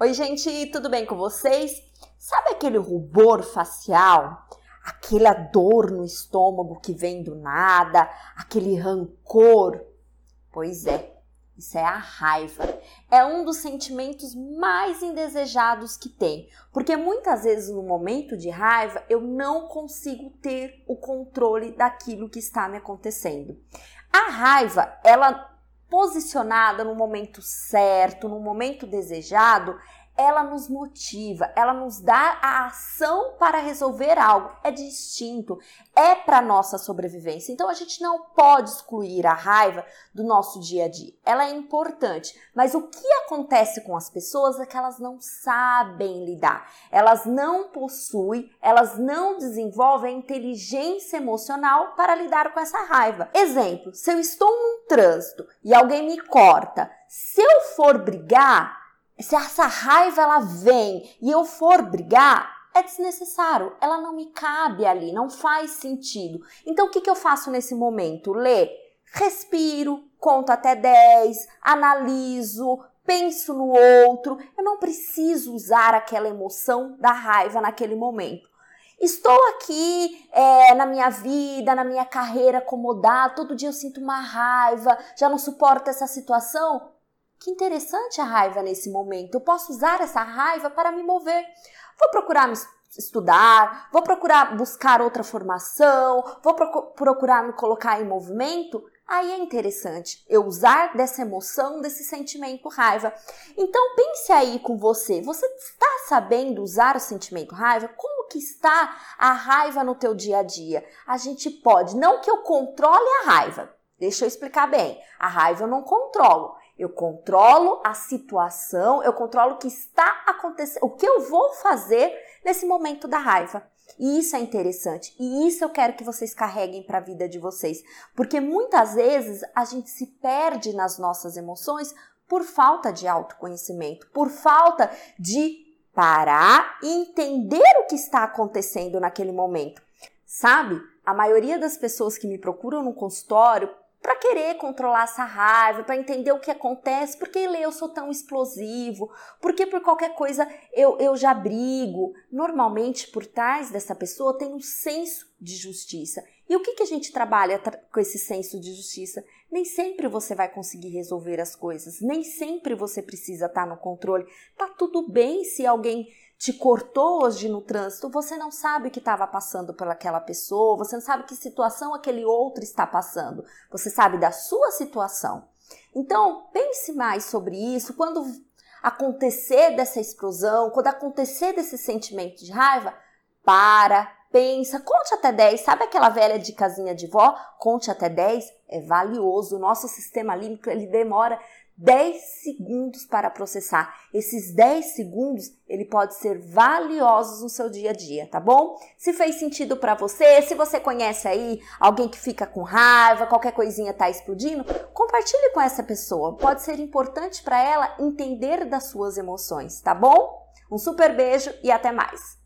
Oi, gente, tudo bem com vocês? Sabe aquele rubor facial? Aquela dor no estômago que vem do nada, aquele rancor? Pois é, isso é a raiva. É um dos sentimentos mais indesejados que tem, porque muitas vezes no momento de raiva eu não consigo ter o controle daquilo que está me acontecendo. A raiva, ela posicionada no momento certo, no momento desejado, ela nos motiva, ela nos dá a ação para resolver algo. É distinto, é para nossa sobrevivência. Então a gente não pode excluir a raiva do nosso dia a dia. Ela é importante, mas o que acontece com as pessoas é que elas não sabem lidar. Elas não possuem, elas não desenvolvem a inteligência emocional para lidar com essa raiva. Exemplo, se eu estou trânsito e alguém me corta, se eu for brigar, se essa raiva ela vem e eu for brigar, é desnecessário, ela não me cabe ali, não faz sentido. Então o que, que eu faço nesse momento? Lê, respiro, conto até 10, analiso, penso no outro. Eu não preciso usar aquela emoção da raiva naquele momento. Estou aqui é, na minha vida, na minha carreira acomodada, todo dia eu sinto uma raiva, já não suporto essa situação. Que interessante a raiva nesse momento. Eu posso usar essa raiva para me mover. Vou procurar me estudar, vou procurar buscar outra formação, vou procurar me colocar em movimento. Aí é interessante eu usar dessa emoção, desse sentimento raiva. Então pense aí com você. Você está sabendo usar o sentimento raiva? Como está a raiva no teu dia a dia? A gente pode, não que eu controle a raiva. Deixa eu explicar bem. A raiva eu não controlo. Eu controlo a situação, eu controlo o que está acontecendo, o que eu vou fazer nesse momento da raiva. E isso é interessante. E isso eu quero que vocês carreguem para a vida de vocês. Porque muitas vezes a gente se perde nas nossas emoções por falta de autoconhecimento, por falta de parar e entender o que está acontecendo naquele momento. Sabe? A maioria das pessoas que me procuram no consultório para querer controlar essa raiva, para entender o que acontece, porque eu sou tão explosivo, porque por qualquer coisa eu, eu já brigo. Normalmente, por trás dessa pessoa tem um senso de justiça. E o que, que a gente trabalha com esse senso de justiça? Nem sempre você vai conseguir resolver as coisas, nem sempre você precisa estar no controle. Tá tudo bem se alguém te cortou hoje no trânsito, você não sabe o que estava passando pelaquela pessoa, você não sabe que situação aquele outro está passando, você sabe da sua situação. Então, pense mais sobre isso. Quando acontecer dessa explosão, quando acontecer desse sentimento de raiva, para, pensa, conte até 10. Sabe aquela velha de casinha de vó? Conte até 10 é valioso. O nosso sistema límbico ele demora 10 segundos para processar. Esses 10 segundos, ele pode ser valiosos no seu dia a dia, tá bom? Se fez sentido para você, se você conhece aí alguém que fica com raiva, qualquer coisinha tá explodindo, compartilhe com essa pessoa. Pode ser importante para ela entender das suas emoções, tá bom? Um super beijo e até mais.